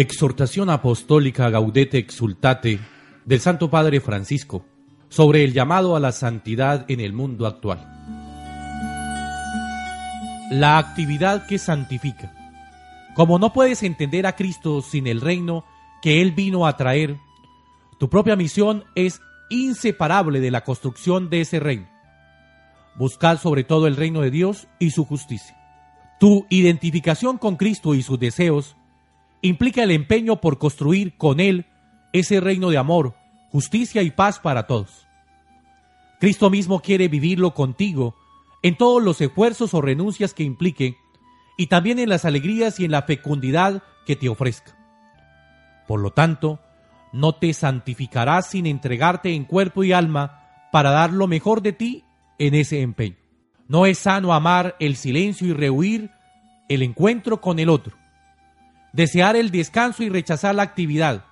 Exhortación Apostólica Gaudete Exultate del Santo Padre Francisco sobre el llamado a la santidad en el mundo actual. La actividad que santifica. Como no puedes entender a Cristo sin el reino que Él vino a traer, tu propia misión es inseparable de la construcción de ese reino. Buscar sobre todo el reino de Dios y su justicia. Tu identificación con Cristo y sus deseos implica el empeño por construir con Él ese reino de amor, justicia y paz para todos. Cristo mismo quiere vivirlo contigo en todos los esfuerzos o renuncias que implique y también en las alegrías y en la fecundidad que te ofrezca. Por lo tanto, no te santificarás sin entregarte en cuerpo y alma para dar lo mejor de ti en ese empeño. No es sano amar el silencio y rehuir el encuentro con el otro desear el descanso y rechazar la actividad,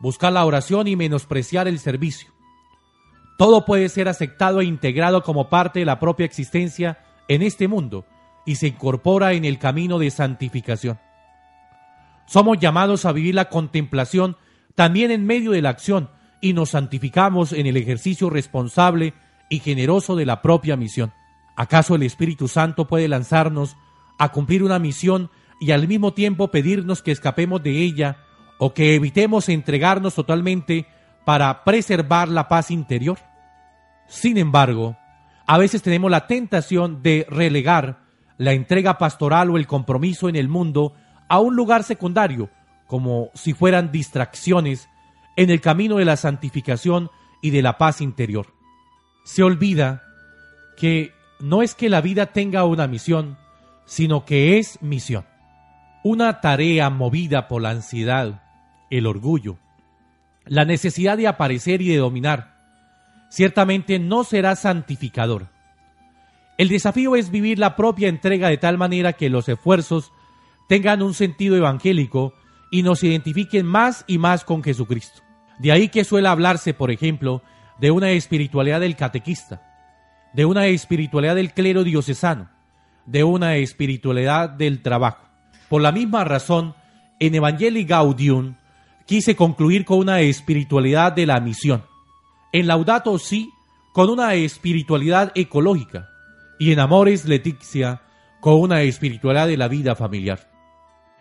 buscar la oración y menospreciar el servicio. Todo puede ser aceptado e integrado como parte de la propia existencia en este mundo y se incorpora en el camino de santificación. Somos llamados a vivir la contemplación también en medio de la acción y nos santificamos en el ejercicio responsable y generoso de la propia misión. ¿Acaso el Espíritu Santo puede lanzarnos a cumplir una misión y al mismo tiempo pedirnos que escapemos de ella o que evitemos entregarnos totalmente para preservar la paz interior. Sin embargo, a veces tenemos la tentación de relegar la entrega pastoral o el compromiso en el mundo a un lugar secundario, como si fueran distracciones en el camino de la santificación y de la paz interior. Se olvida que no es que la vida tenga una misión, sino que es misión. Una tarea movida por la ansiedad, el orgullo, la necesidad de aparecer y de dominar, ciertamente no será santificador. El desafío es vivir la propia entrega de tal manera que los esfuerzos tengan un sentido evangélico y nos identifiquen más y más con Jesucristo. De ahí que suele hablarse, por ejemplo, de una espiritualidad del catequista, de una espiritualidad del clero diocesano, de una espiritualidad del trabajo. Por la misma razón, en Evangelii Gaudium quise concluir con una espiritualidad de la misión. En Laudato Si, con una espiritualidad ecológica. Y en Amores Letizia, con una espiritualidad de la vida familiar.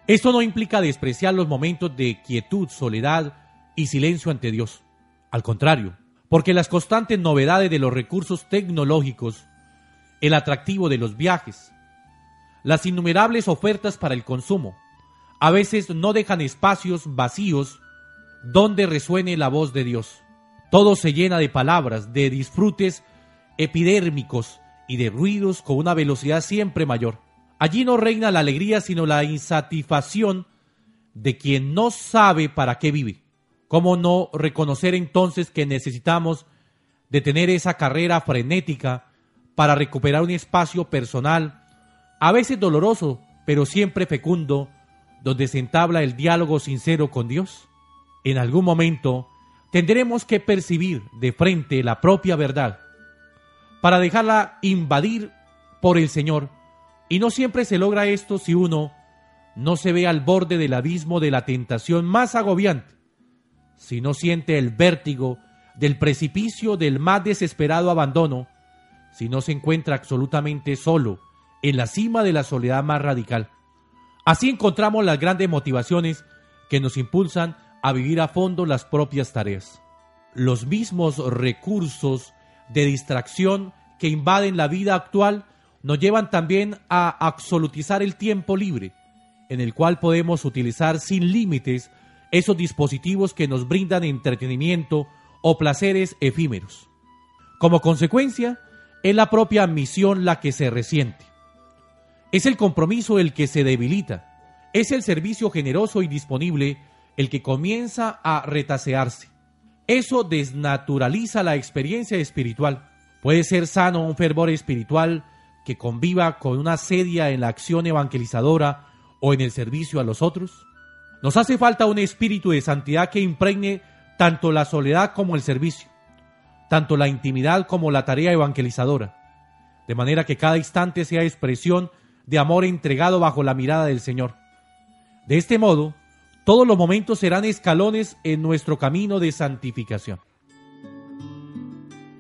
Esto no implica despreciar los momentos de quietud, soledad y silencio ante Dios. Al contrario, porque las constantes novedades de los recursos tecnológicos, el atractivo de los viajes, las innumerables ofertas para el consumo. A veces no dejan espacios vacíos donde resuene la voz de Dios. Todo se llena de palabras, de disfrutes epidérmicos y de ruidos con una velocidad siempre mayor. Allí no reina la alegría, sino la insatisfacción de quien no sabe para qué vive. ¿Cómo no reconocer entonces que necesitamos de tener esa carrera frenética para recuperar un espacio personal a veces doloroso, pero siempre fecundo, donde se entabla el diálogo sincero con Dios? En algún momento tendremos que percibir de frente la propia verdad para dejarla invadir por el Señor. Y no siempre se logra esto si uno no se ve al borde del abismo de la tentación más agobiante, si no siente el vértigo del precipicio del más desesperado abandono, si no se encuentra absolutamente solo en la cima de la soledad más radical. Así encontramos las grandes motivaciones que nos impulsan a vivir a fondo las propias tareas. Los mismos recursos de distracción que invaden la vida actual nos llevan también a absolutizar el tiempo libre, en el cual podemos utilizar sin límites esos dispositivos que nos brindan entretenimiento o placeres efímeros. Como consecuencia, es la propia misión la que se resiente. Es el compromiso el que se debilita. Es el servicio generoso y disponible el que comienza a retasearse. Eso desnaturaliza la experiencia espiritual. Puede ser sano un fervor espiritual que conviva con una sedia en la acción evangelizadora o en el servicio a los otros. Nos hace falta un espíritu de santidad que impregne tanto la soledad como el servicio, tanto la intimidad como la tarea evangelizadora, de manera que cada instante sea expresión de amor entregado bajo la mirada del Señor. De este modo, todos los momentos serán escalones en nuestro camino de santificación.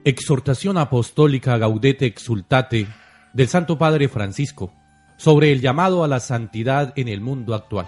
Exhortación apostólica Gaudete Exultate del Santo Padre Francisco sobre el llamado a la santidad en el mundo actual.